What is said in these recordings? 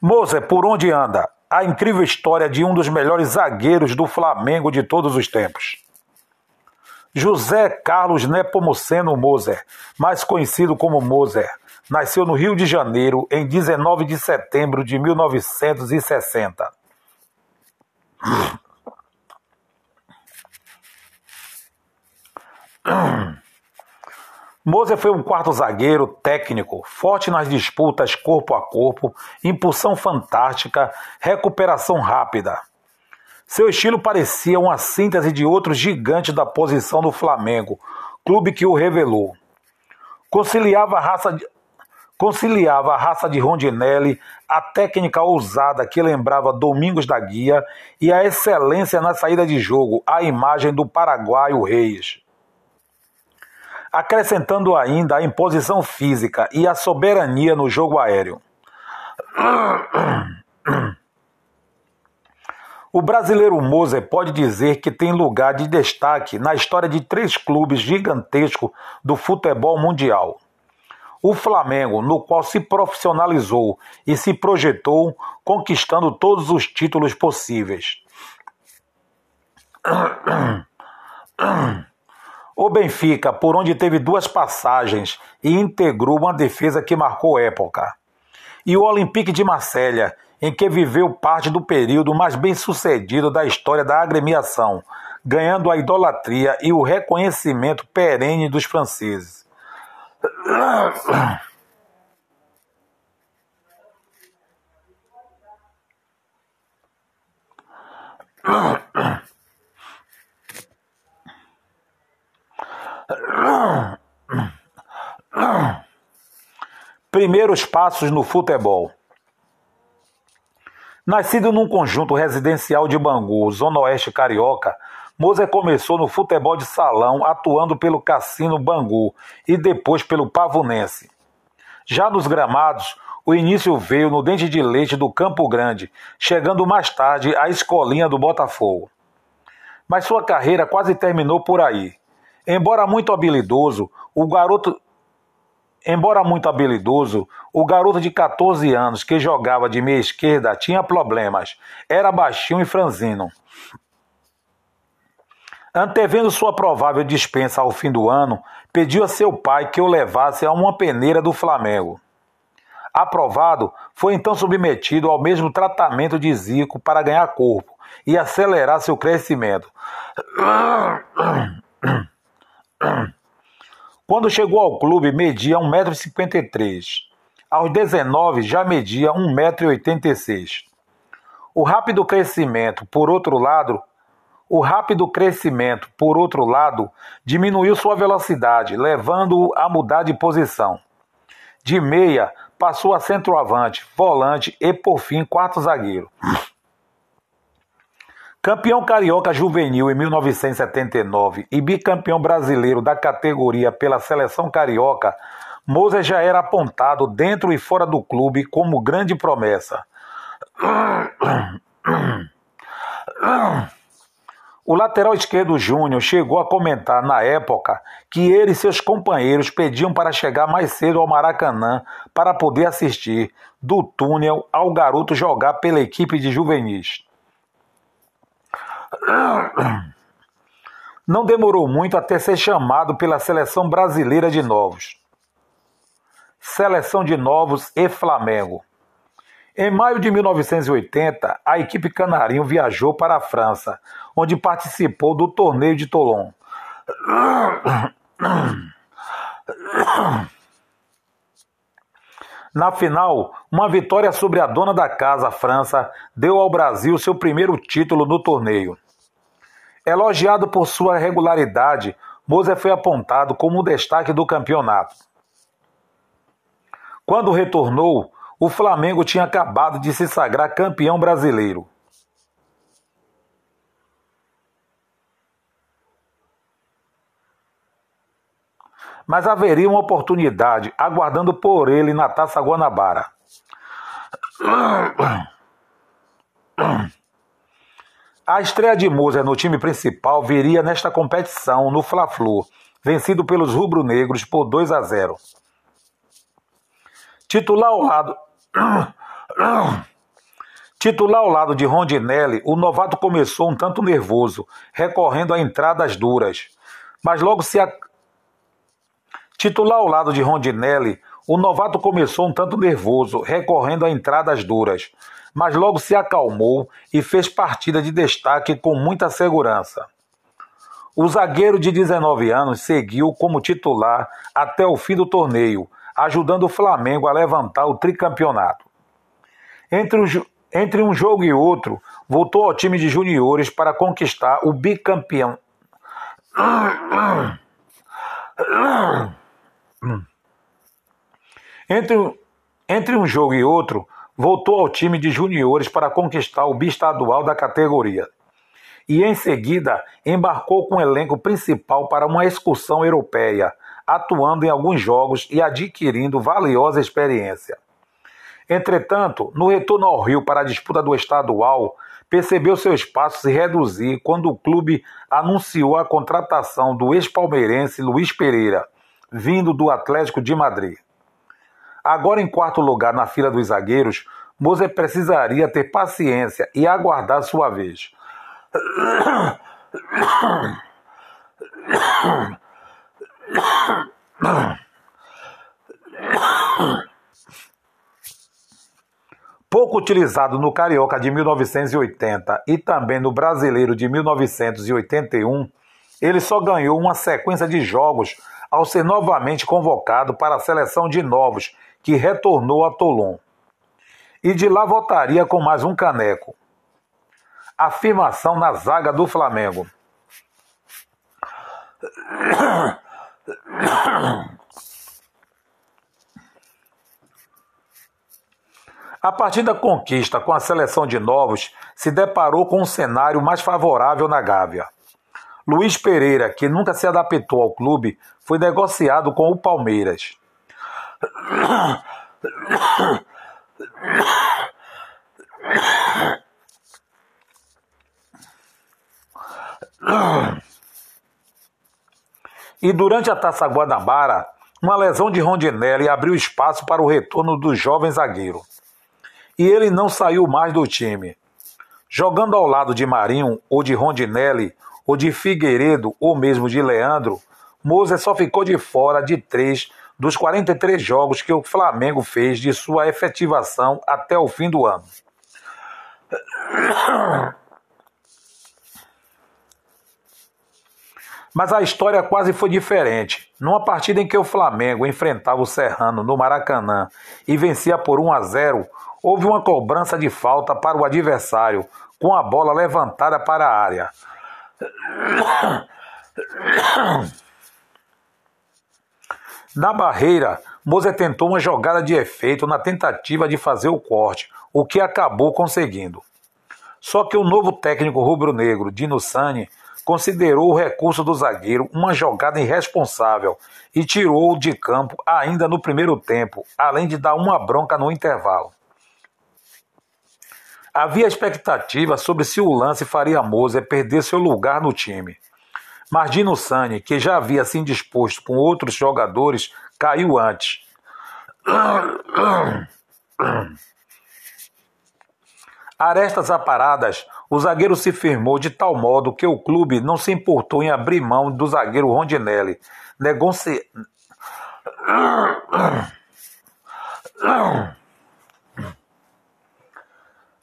Moser, por onde anda? A incrível história de um dos melhores zagueiros do Flamengo de todos os tempos. José Carlos Nepomuceno Moser, mais conhecido como Moser, nasceu no Rio de Janeiro em 19 de setembro de 1960. Moser foi um quarto zagueiro técnico, forte nas disputas corpo a corpo, impulsão fantástica, recuperação rápida. Seu estilo parecia uma síntese de outros gigantes da posição do Flamengo, clube que o revelou. Conciliava a raça conciliava a raça de Rondinelli, a técnica ousada que lembrava Domingos da Guia e a excelência na saída de jogo, a imagem do paraguaio Reis acrescentando ainda a imposição física e a soberania no jogo aéreo. O brasileiro Moser pode dizer que tem lugar de destaque na história de três clubes gigantescos do futebol mundial. O Flamengo, no qual se profissionalizou e se projetou, conquistando todos os títulos possíveis. O Benfica, por onde teve duas passagens e integrou uma defesa que marcou época. E o Olympique de Marselha, em que viveu parte do período mais bem sucedido da história da agremiação, ganhando a idolatria e o reconhecimento perene dos franceses. Primeiros passos no futebol. Nascido num conjunto residencial de Bangu, Zona Oeste Carioca, Moser começou no futebol de salão, atuando pelo Cassino Bangu e depois pelo Pavunense. Já nos gramados, o início veio no dente de leite do Campo Grande, chegando mais tarde à escolinha do Botafogo. Mas sua carreira quase terminou por aí. Embora muito habilidoso, o garoto Embora muito habilidoso, o garoto de 14 anos que jogava de meia esquerda tinha problemas. Era baixinho e franzino. Antevendo sua provável dispensa ao fim do ano, pediu a seu pai que o levasse a uma peneira do Flamengo. Aprovado, foi então submetido ao mesmo tratamento de Zico para ganhar corpo e acelerar seu crescimento. Quando chegou ao clube, media 1,53m. Aos 19 já media 1,86m. O rápido crescimento, por outro lado, o rápido crescimento, por outro lado, diminuiu sua velocidade, levando-o a mudar de posição. De meia, passou a centroavante, volante e, por fim, quarto zagueiro. Campeão carioca juvenil em 1979 e bicampeão brasileiro da categoria pela seleção carioca, Moser já era apontado dentro e fora do clube como grande promessa. O lateral esquerdo Júnior chegou a comentar na época que ele e seus companheiros pediam para chegar mais cedo ao Maracanã para poder assistir do túnel ao garoto jogar pela equipe de juvenis. Não demorou muito até ser chamado pela seleção brasileira de novos. Seleção de novos e Flamengo. Em maio de 1980, a equipe canarinho viajou para a França, onde participou do torneio de Toulon. Na final, uma vitória sobre a dona da casa, a França, deu ao Brasil seu primeiro título no torneio. Elogiado por sua regularidade, Moser foi apontado como o destaque do campeonato. Quando retornou, o Flamengo tinha acabado de se sagrar campeão brasileiro. mas haveria uma oportunidade aguardando por ele na Taça Guanabara. A estreia de Moser no time principal viria nesta competição, no Fla-Flu, vencido pelos rubro-negros por 2 a 0. Titular ao lado Titular ao lado de Rondinelli, o novato começou um tanto nervoso, recorrendo a entradas duras. Mas logo se a... Titular ao lado de Rondinelli, o novato começou um tanto nervoso, recorrendo a entradas duras, mas logo se acalmou e fez partida de destaque com muita segurança. O zagueiro de 19 anos seguiu como titular até o fim do torneio, ajudando o Flamengo a levantar o tricampeonato. Entre entre um jogo e outro, voltou ao time de juniores para conquistar o bicampeão. Entre, entre um jogo e outro, voltou ao time de juniores para conquistar o bistadual da categoria. E em seguida embarcou com o elenco principal para uma excursão europeia, atuando em alguns jogos e adquirindo valiosa experiência. Entretanto, no retorno ao Rio para a disputa do estadual, percebeu seu espaço se reduzir quando o clube anunciou a contratação do ex-palmeirense Luiz Pereira, vindo do Atlético de Madrid. Agora em quarto lugar na fila dos zagueiros, Moser precisaria ter paciência e aguardar sua vez. Pouco utilizado no Carioca de 1980 e também no Brasileiro de 1981, ele só ganhou uma sequência de jogos ao ser novamente convocado para a seleção de novos, que retornou a Toulon. E de lá voltaria com mais um caneco. Afirmação na zaga do Flamengo. A partir da conquista com a seleção de novos, se deparou com um cenário mais favorável na Gávea. Luiz Pereira, que nunca se adaptou ao clube, foi negociado com o Palmeiras. E durante a Taça Guanabara, uma lesão de Rondinelli abriu espaço para o retorno do jovem zagueiro e ele não saiu mais do time. Jogando ao lado de Marinho, ou de Rondinelli, ou de Figueiredo, ou mesmo de Leandro, Moser só ficou de fora de três dos 43 jogos que o Flamengo fez de sua efetivação até o fim do ano. Mas a história quase foi diferente. Numa partida em que o Flamengo enfrentava o Serrano no Maracanã e vencia por 1 a 0, houve uma cobrança de falta para o adversário, com a bola levantada para a área. Na barreira, Moser tentou uma jogada de efeito na tentativa de fazer o corte, o que acabou conseguindo. Só que o novo técnico rubro-negro, Dino Sani, considerou o recurso do zagueiro uma jogada irresponsável e tirou-o de campo ainda no primeiro tempo, além de dar uma bronca no intervalo. Havia expectativa sobre se o lance faria Moser perder seu lugar no time. Mas Dino Sani, que já havia se indisposto com outros jogadores, caiu antes. Arestas aparadas, o zagueiro se firmou de tal modo que o clube não se importou em abrir mão do zagueiro Rondinelli. Negoci...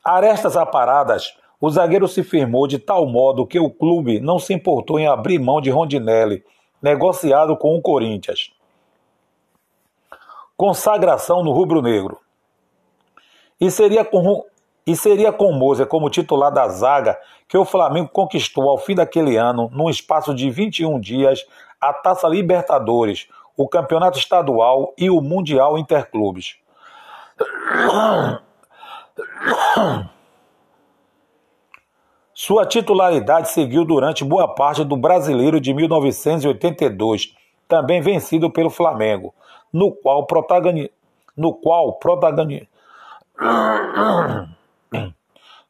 Arestas aparadas, o zagueiro se firmou de tal modo que o clube não se importou em abrir mão de Rondinelli, negociado com o Corinthians. Consagração no rubro-negro. E seria com e seria com Moser como titular da zaga que o Flamengo conquistou ao fim daquele ano, num espaço de 21 dias, a Taça Libertadores, o Campeonato Estadual e o Mundial Interclubes. Sua titularidade seguiu durante boa parte do Brasileiro de 1982, também vencido pelo Flamengo, no qual, protagoni... no qual protagoni...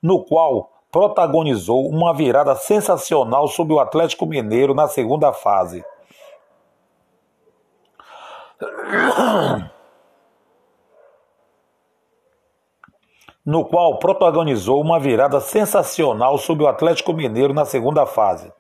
no qual protagonizou uma virada sensacional sobre o Atlético Mineiro na segunda fase. No qual protagonizou uma virada sensacional sobre o Atlético Mineiro na segunda fase.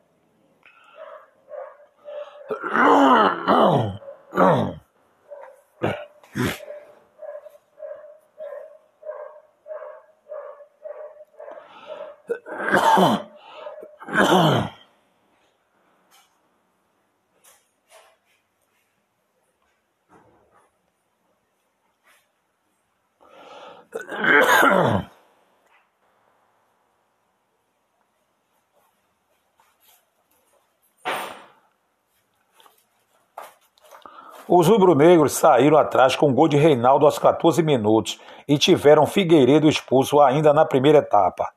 Os rubro-negros saíram atrás com o gol de Reinaldo aos 14 minutos e tiveram Figueiredo expulso ainda na primeira etapa.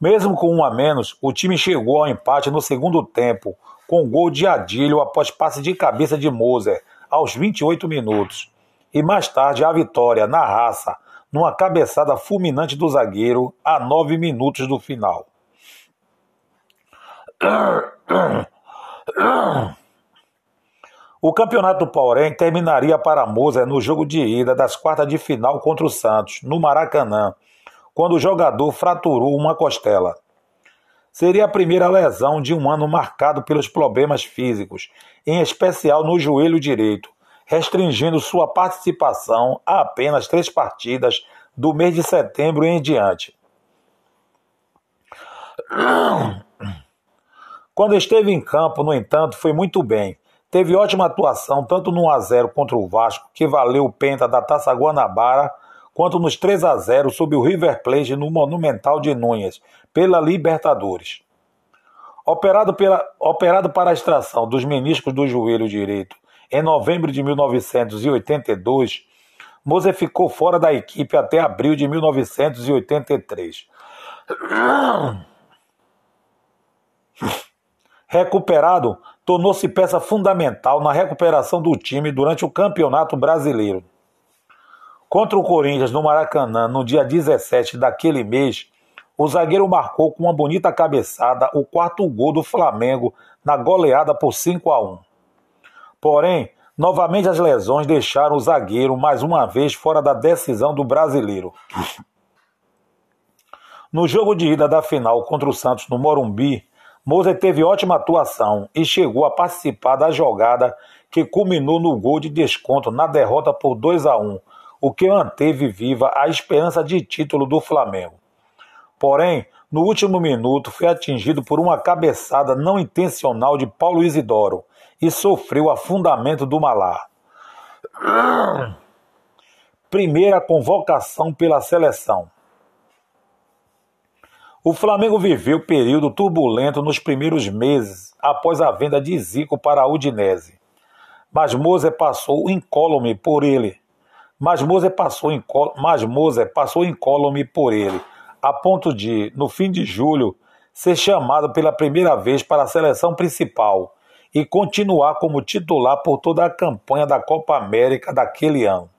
Mesmo com um a menos, o time chegou ao empate no segundo tempo, com gol de Adílio após passe de cabeça de Moser, aos 28 minutos. E mais tarde a vitória, na raça, numa cabeçada fulminante do zagueiro, a 9 minutos do final. O campeonato, porém, terminaria para Moser no jogo de ida das quartas de final contra o Santos, no Maracanã, quando o jogador fraturou uma costela. Seria a primeira lesão de um ano marcado pelos problemas físicos, em especial no joelho direito, restringindo sua participação a apenas três partidas do mês de setembro em diante. Quando esteve em campo, no entanto, foi muito bem, Teve ótima atuação tanto no 1x0 contra o Vasco, que valeu o penta da Taça Guanabara, quanto nos 3 a 0 sobre o River Plate no Monumental de Núñez, pela Libertadores. Operado, pela, operado para a extração dos meniscos do joelho direito em novembro de 1982, Moser ficou fora da equipe até abril de 1983. Recuperado, tornou-se peça fundamental na recuperação do time durante o Campeonato Brasileiro. Contra o Corinthians no Maracanã, no dia 17 daquele mês, o zagueiro marcou com uma bonita cabeçada o quarto gol do Flamengo na goleada por 5 a 1. Porém, novamente as lesões deixaram o zagueiro mais uma vez fora da decisão do brasileiro. No jogo de ida da final contra o Santos no Morumbi, Moser teve ótima atuação e chegou a participar da jogada que culminou no gol de desconto na derrota por 2 a 1, o que manteve viva a esperança de título do Flamengo. Porém, no último minuto foi atingido por uma cabeçada não intencional de Paulo Isidoro e sofreu afundamento do Malar. Primeira convocação pela seleção. O Flamengo viveu período turbulento nos primeiros meses após a venda de Zico para a Udinese. Mas Moser passou incólume por ele. Mas Moser passou, incó... Mas Moser passou incólume por ele, a ponto de, no fim de julho, ser chamado pela primeira vez para a seleção principal e continuar como titular por toda a campanha da Copa América daquele ano.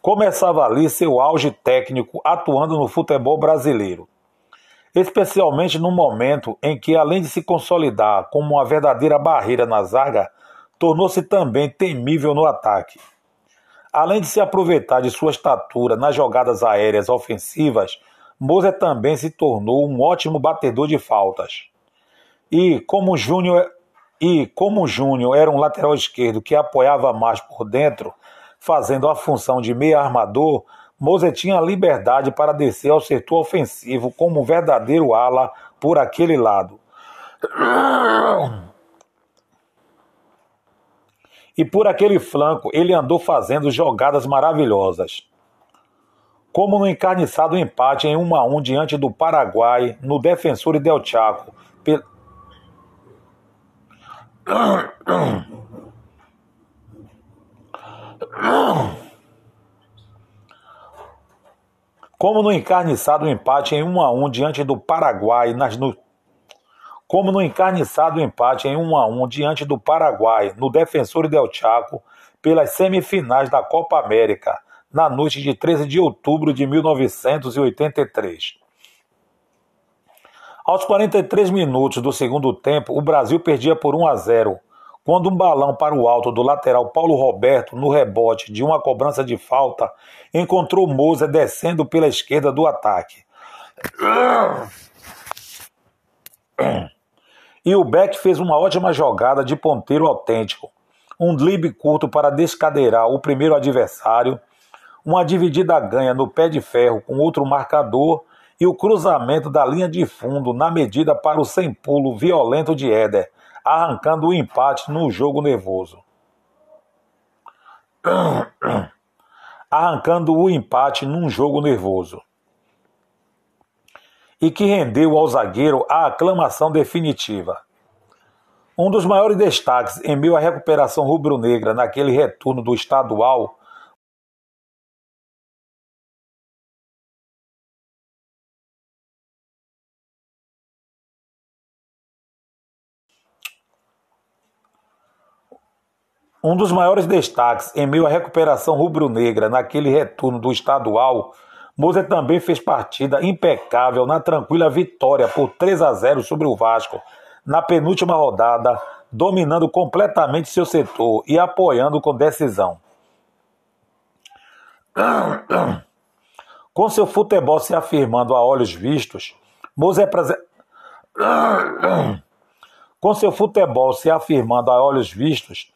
Começava ali seu auge técnico atuando no futebol brasileiro especialmente no momento em que, além de se consolidar como uma verdadeira barreira na zaga, tornou-se também temível no ataque. Além de se aproveitar de sua estatura nas jogadas aéreas ofensivas, Moser também se tornou um ótimo batedor de faltas. E como Júnior e como Júnior era um lateral esquerdo que apoiava mais por dentro, fazendo a função de meia armador, Moser tinha liberdade para descer ao setor ofensivo como um verdadeiro ala por aquele lado. E por aquele flanco ele andou fazendo jogadas maravilhosas. Como no encarniçado empate em 1 a 1 diante do Paraguai no Defensor Del Chaco. Pe... Como no encarniçado empate em 1 a 1 diante do Paraguai nas no... Como no encarniçado empate em 1 a 1 diante do Paraguai no Defensor del Chaco pelas semifinais da Copa América na noite de 13 de outubro de 1983. Aos 43 minutos do segundo tempo, o Brasil perdia por 1 a 0, quando um balão para o alto do lateral Paulo Roberto, no rebote de uma cobrança de falta, encontrou Moza descendo pela esquerda do ataque. E o Beck fez uma ótima jogada de ponteiro autêntico. Um drible curto para descadeirar o primeiro adversário, uma dividida ganha no pé de ferro com outro marcador e o cruzamento da linha de fundo na medida para o sem pulo violento de Éder, arrancando o empate no jogo nervoso. arrancando o empate num jogo nervoso. E que rendeu ao zagueiro a aclamação definitiva. Um dos maiores destaques em meio à recuperação rubro-negra naquele retorno do estadual Um dos maiores destaques em meio à recuperação rubro-negra naquele retorno do estadual, Moser também fez partida impecável na tranquila vitória por 3 a 0 sobre o Vasco, na penúltima rodada, dominando completamente seu setor e apoiando com decisão. Com seu futebol se afirmando a olhos vistos, Moser Com seu futebol se afirmando a olhos vistos,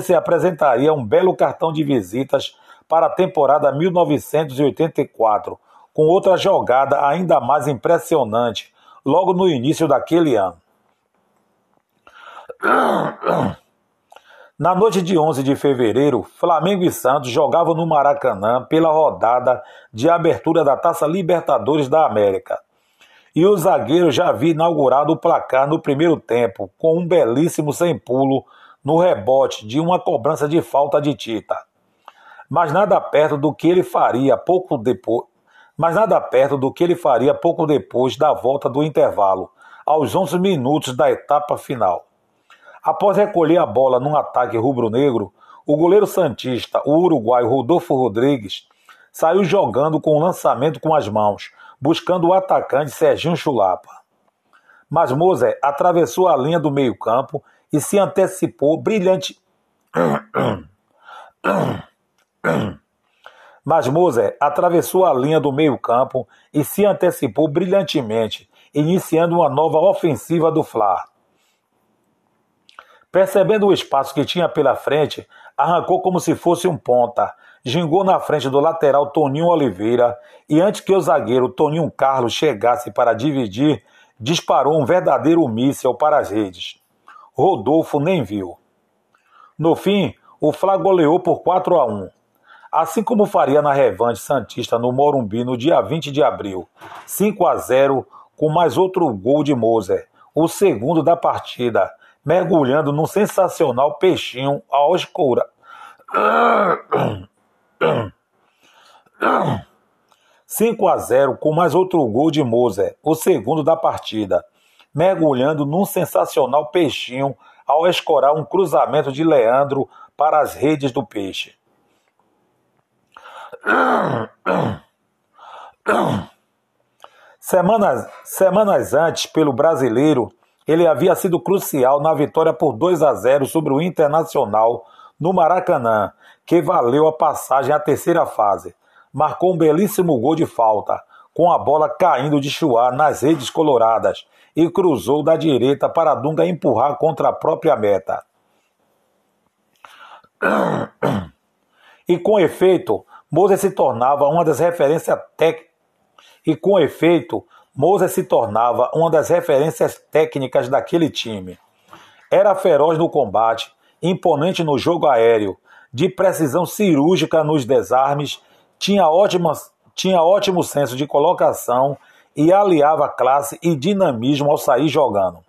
se apresentaria um belo cartão de visitas para a temporada 1984, com outra jogada ainda mais impressionante logo no início daquele ano. Na noite de 11 de fevereiro, Flamengo e Santos jogavam no Maracanã pela rodada de abertura da Taça Libertadores da América. E o zagueiro já havia inaugurado o placar no primeiro tempo, com um belíssimo sem pulo no rebote de uma cobrança de falta de Tita. Mas nada perto do que ele faria pouco depois, mas nada perto do que ele faria pouco depois da volta do intervalo, aos 11 minutos da etapa final. Após recolher a bola num ataque rubro-negro, o goleiro santista, o uruguaio Rodolfo Rodrigues, saiu jogando com o lançamento com as mãos, buscando o atacante Serginho Chulapa. Mas Moser atravessou a linha do meio-campo e se antecipou brilhante. Mas Moser atravessou a linha do meio-campo e se antecipou brilhantemente, iniciando uma nova ofensiva do Fla. Percebendo o espaço que tinha pela frente, arrancou como se fosse um ponta, gingou na frente do lateral Toninho Oliveira e antes que o zagueiro Toninho Carlos chegasse para dividir, disparou um verdadeiro míssel para as redes. Rodolfo nem viu. No fim, o Fla goleou por 4 a 1. Assim como faria na revanche Santista no Morumbi no dia 20 de abril, 5 a 0 com mais outro gol de Moser, o segundo da partida, mergulhando num sensacional peixinho ao escura. 5 a 0 com mais outro gol de Moser, o segundo da partida, mergulhando num sensacional peixinho ao escorar um cruzamento de Leandro para as redes do peixe. Semanas, semanas antes, pelo brasileiro, ele havia sido crucial na vitória por 2 a 0 sobre o Internacional no Maracanã, que valeu a passagem à terceira fase. Marcou um belíssimo gol de falta, com a bola caindo de chuá nas redes coloradas e cruzou da direita para Dunga empurrar contra a própria meta. E com efeito, Moses se tornava uma das referências tec... e com efeito, Moses se tornava uma das referências técnicas daquele time. Era feroz no combate, imponente no jogo aéreo, de precisão cirúrgica nos desarmes, tinha ótimas tinha ótimo senso de colocação e aliava classe e dinamismo ao sair jogando.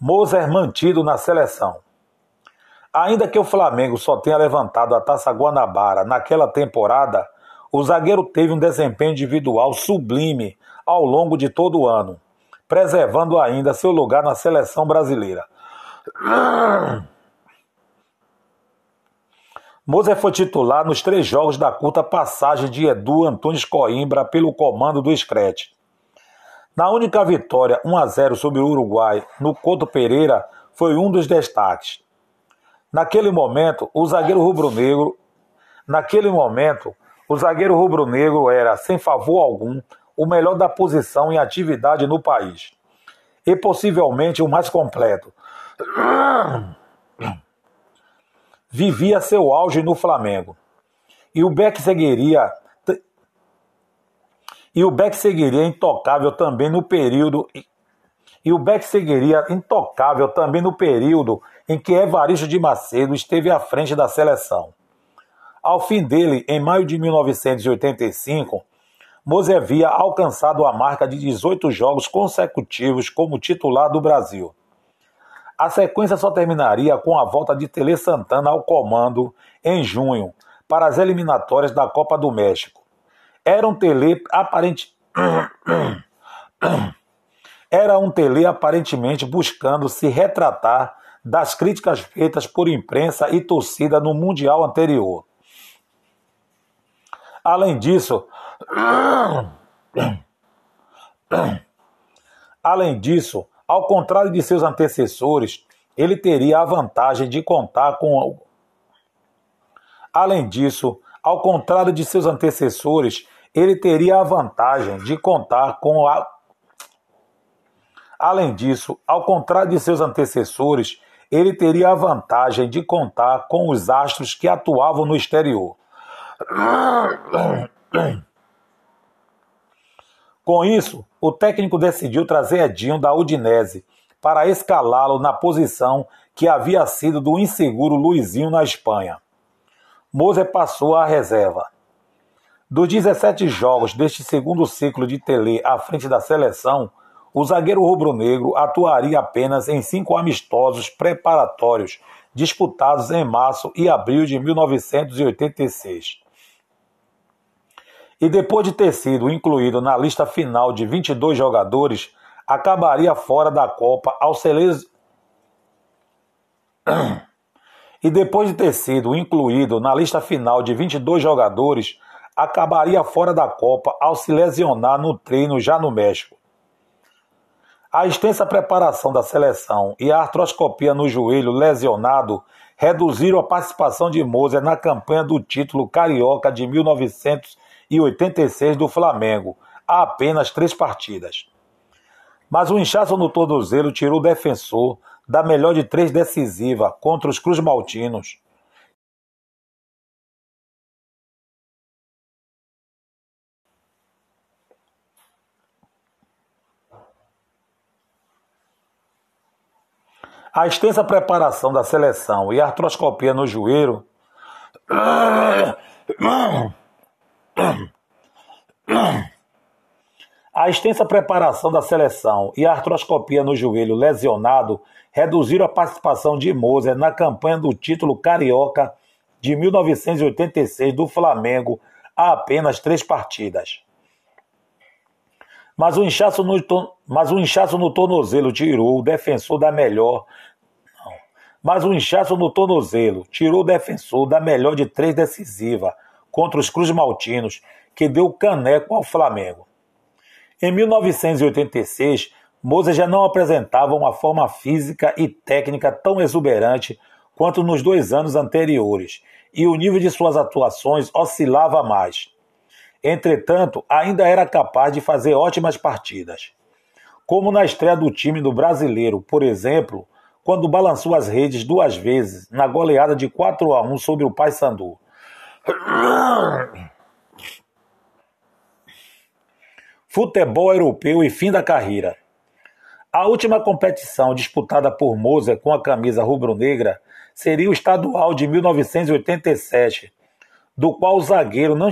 Moser mantido na seleção. Ainda que o Flamengo só tenha levantado a Taça Guanabara naquela temporada, o zagueiro teve um desempenho individual sublime ao longo de todo o ano, preservando ainda seu lugar na seleção brasileira. Moser foi titular nos três jogos da curta passagem de Edu Antunes Coimbra pelo comando do Screte. Na única vitória 1 a 0 sobre o Uruguai no Couto Pereira foi um dos destaques. Naquele momento, o zagueiro rubro-negro, naquele momento, o zagueiro rubro-negro era, sem favor algum, o melhor da posição em atividade no país. E possivelmente o mais completo. Vivia seu auge no Flamengo. E o Beck seguiria e o Beck seguiria intocável também no período e o Beck seguiria intocável também no período em que Evaristo de Macedo esteve à frente da seleção. Ao fim dele, em maio de 1985, Mose havia alcançado a marca de 18 jogos consecutivos como titular do Brasil. A sequência só terminaria com a volta de Tele Santana ao comando em junho para as eliminatórias da Copa do México. Era um tele aparente. Era um tele aparentemente buscando se retratar das críticas feitas por imprensa e torcida no Mundial anterior. Além disso, além disso, ao contrário de seus antecessores, ele teria a vantagem de contar com Além disso, ao contrário de seus antecessores, ele teria a vantagem de contar com a. Além disso, ao contrário de seus antecessores, ele teria a vantagem de contar com os astros que atuavam no exterior. Com isso, o técnico decidiu trazer Edinho da Udinese para escalá-lo na posição que havia sido do inseguro Luizinho na Espanha. Moser passou à reserva. Dos 17 jogos deste segundo ciclo de Tele à frente da seleção, o zagueiro rubro-negro atuaria apenas em cinco amistosos preparatórios disputados em março e abril de 1986. E depois de ter sido incluído na lista final de 22 jogadores, acabaria fora da Copa ao e depois de ter sido incluído na lista final de 22 jogadores, acabaria fora da Copa ao se lesionar no treino já no México. A extensa preparação da seleção e a artroscopia no joelho lesionado reduziram a participação de Moser na campanha do título carioca de 1986 do Flamengo, a apenas três partidas. Mas o inchaço no tornozelo tirou o defensor da melhor de três decisiva contra os Cruz Maltinos. A extensa preparação da seleção e a artroscopia no joelho a extensa preparação da seleção e a artroscopia no joelho lesionado reduziram a participação de Moser na campanha do título carioca de 1986 do Flamengo a apenas três partidas. Mas o inchaço no, mas o inchaço no tornozelo tirou o defensor da melhor. Não. Mas o inchaço no tornozelo tirou o defensor da melhor de três decisiva contra os Cruz Maltinos, que deu caneco ao Flamengo. Em 1986, Moza já não apresentava uma forma física e técnica tão exuberante quanto nos dois anos anteriores, e o nível de suas atuações oscilava mais. Entretanto, ainda era capaz de fazer ótimas partidas. Como na estreia do time do brasileiro, por exemplo, quando balançou as redes duas vezes na goleada de 4 a 1 sobre o Paysandu. Futebol europeu e fim da carreira. A última competição disputada por Moser com a camisa rubro-negra seria o estadual de 1987, do qual o zagueiro não.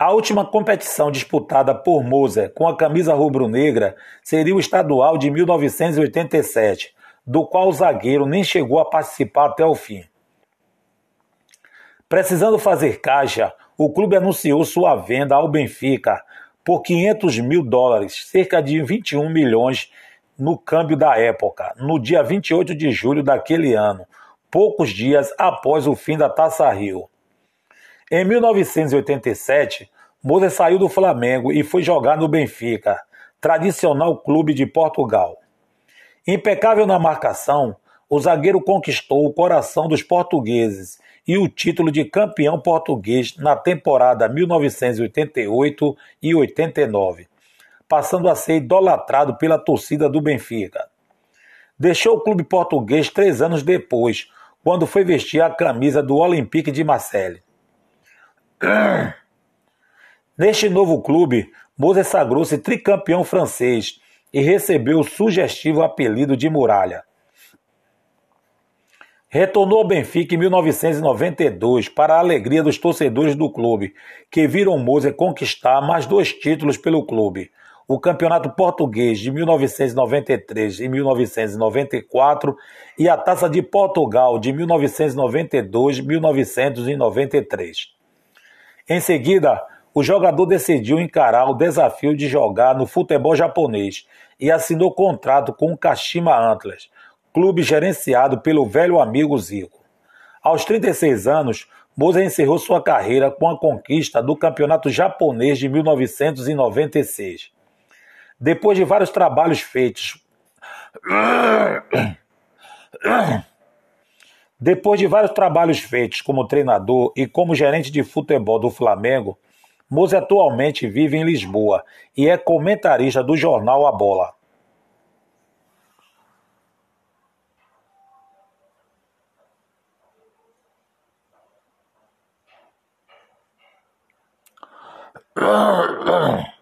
A última competição disputada por Moser com a camisa rubro-negra seria o estadual de 1987, do qual o zagueiro nem chegou a participar até o fim. Precisando fazer caixa, o clube anunciou sua venda ao Benfica por 500 mil dólares, cerca de 21 milhões no câmbio da época, no dia 28 de julho daquele ano, poucos dias após o fim da Taça Rio. Em 1987, Moser saiu do Flamengo e foi jogar no Benfica, tradicional clube de Portugal. Impecável na marcação, o zagueiro conquistou o coração dos portugueses e o título de campeão português na temporada 1988 e 89, passando a ser idolatrado pela torcida do Benfica. Deixou o clube português três anos depois, quando foi vestir a camisa do Olympique de Marseille. Neste novo clube, Moses sagrou-se tricampeão francês e recebeu o sugestivo apelido de Muralha. Retornou ao Benfica em 1992 para a alegria dos torcedores do clube, que viram Moser conquistar mais dois títulos pelo clube: o Campeonato Português de 1993 e 1994 e a Taça de Portugal de 1992 e 1993. Em seguida, o jogador decidiu encarar o desafio de jogar no futebol japonês e assinou contrato com o Kashima Antlers clube gerenciado pelo velho amigo Zico. Aos 36 anos, Moza encerrou sua carreira com a conquista do Campeonato Japonês de 1996. Depois de vários trabalhos feitos. Depois de vários trabalhos feitos como treinador e como gerente de futebol do Flamengo, Moza atualmente vive em Lisboa e é comentarista do jornal A Bola.